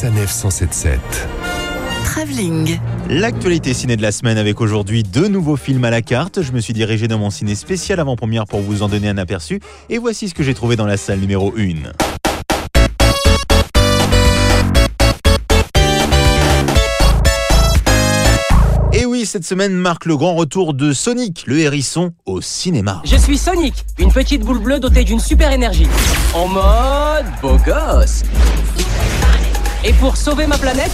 Sanef 177. Travelling. L'actualité ciné de la semaine avec aujourd'hui deux nouveaux films à la carte. Je me suis dirigé dans mon ciné spécial avant-première pour vous en donner un aperçu. Et voici ce que j'ai trouvé dans la salle numéro 1. Et oui, cette semaine marque le grand retour de Sonic, le hérisson, au cinéma. Je suis Sonic, une petite boule bleue dotée d'une super énergie. En mode beau gosse. Et pour sauver ma planète,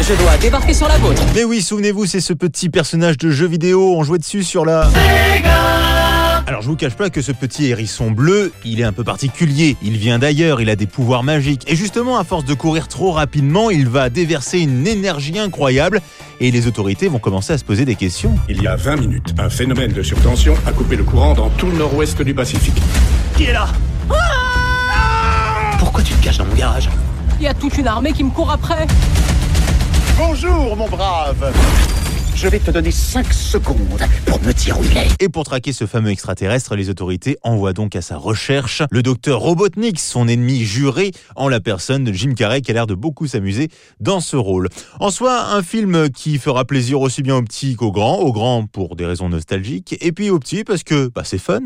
je dois débarquer sur la vôtre. Mais oui, souvenez-vous, c'est ce petit personnage de jeu vidéo, on jouait dessus sur la... Alors je vous cache pas que ce petit hérisson bleu, il est un peu particulier, il vient d'ailleurs, il a des pouvoirs magiques, et justement à force de courir trop rapidement, il va déverser une énergie incroyable, et les autorités vont commencer à se poser des questions. Il y a 20 minutes, un phénomène de surtension a coupé le courant dans tout le nord-ouest du Pacifique. Qui est là? Pourquoi tu te caches dans mon garage? Il y a toute une armée qui me court après. Bonjour, mon brave. Je vais te donner 5 secondes pour me dire où il est. Et pour traquer ce fameux extraterrestre, les autorités envoient donc à sa recherche le docteur Robotnik, son ennemi juré, en la personne de Jim Carrey, qui a l'air de beaucoup s'amuser dans ce rôle. En soi, un film qui fera plaisir aussi bien aux petits qu'aux grands, aux grands pour des raisons nostalgiques, et puis aux petits parce que bah, c'est fun.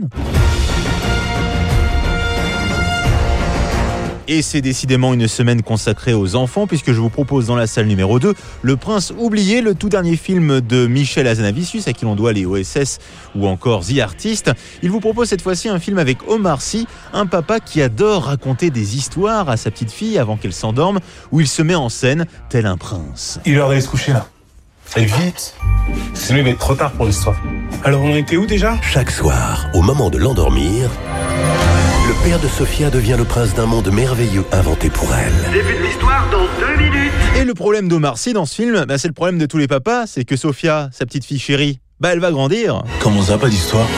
Et c'est décidément une semaine consacrée aux enfants puisque je vous propose dans la salle numéro 2 Le Prince oublié, le tout dernier film de Michel Azanavicius à qui l'on doit les OSS ou encore The Artist. Il vous propose cette fois-ci un film avec Omar Sy, un papa qui adore raconter des histoires à sa petite fille avant qu'elle s'endorme où il se met en scène tel un prince. Il est l'heure d'aller se coucher là. Allez vite Sinon il va être trop tard pour l'histoire. Alors on en était où déjà? Chaque soir, au moment de l'endormir, le père de Sophia devient le prince d'un monde merveilleux inventé pour elle. Début de l'histoire dans 2 minutes. Et le problème d'Omar Sy dans ce film, bah, c'est le problème de tous les papas, c'est que Sophia, sa petite fille chérie, bah elle va grandir. Comment ça, pas d'histoire?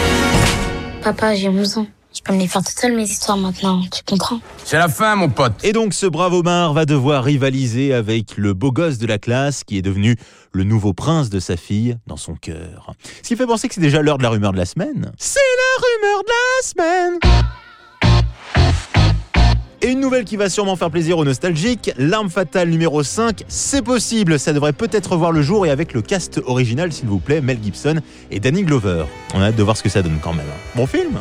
Papa, j'ai 11 ans. Je peux me les faire toute seule mes histoires maintenant, tu comprends? C'est la fin, mon pote. Et donc ce brave Omar va devoir rivaliser avec le beau gosse de la classe qui est devenu le nouveau prince de sa fille dans son cœur. Ce qui fait penser que c'est déjà l'heure de la rumeur de la semaine. C'est la rumeur de la semaine nouvelle qui va sûrement faire plaisir aux nostalgiques, L'arme fatale numéro 5, c'est possible, ça devrait peut-être voir le jour et avec le cast original s'il vous plaît, Mel Gibson et Danny Glover. On a hâte de voir ce que ça donne quand même. Bon film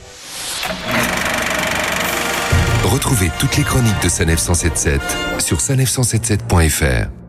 Retrouvez toutes les chroniques de Sanef 177 sur sanef177.fr.